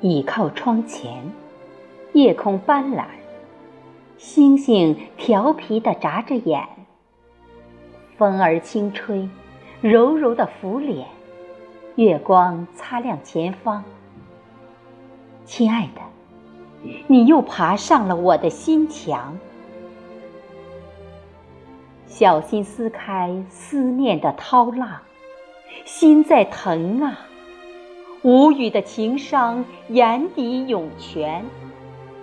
倚靠窗前，夜空斑斓，星星调皮地眨着眼，风儿轻吹，柔柔的拂脸，月光擦亮前方。亲爱的，你又爬上了我的心墙，小心撕开思念的涛浪，心在疼啊。无语的情伤，眼底涌泉，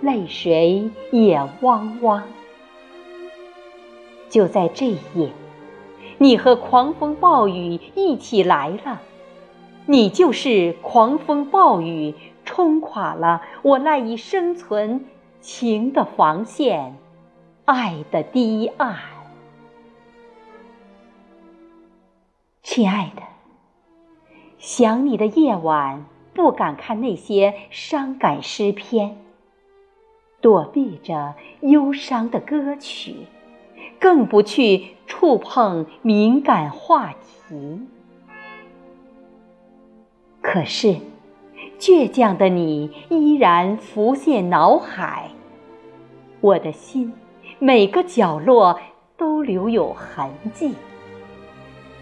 泪水也汪汪。就在这夜，你和狂风暴雨一起来了，你就是狂风暴雨，冲垮了我赖以生存情的防线，爱的堤岸。亲爱的。想你的夜晚，不敢看那些伤感诗篇，躲避着忧伤的歌曲，更不去触碰敏感话题。可是，倔强的你依然浮现脑海，我的心每个角落都留有痕迹。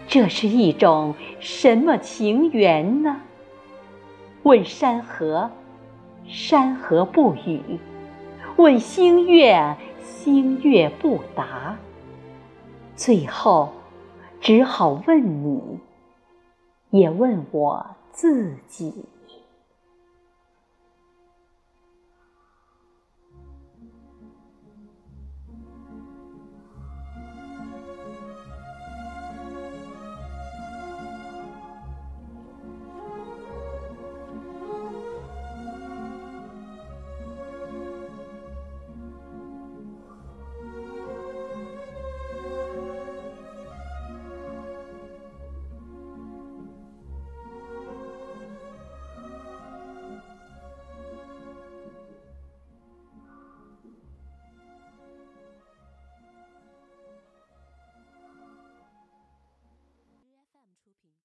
这是一种什么情缘呢？问山河，山河不语；问星月，星月不答。最后，只好问你，也问我自己。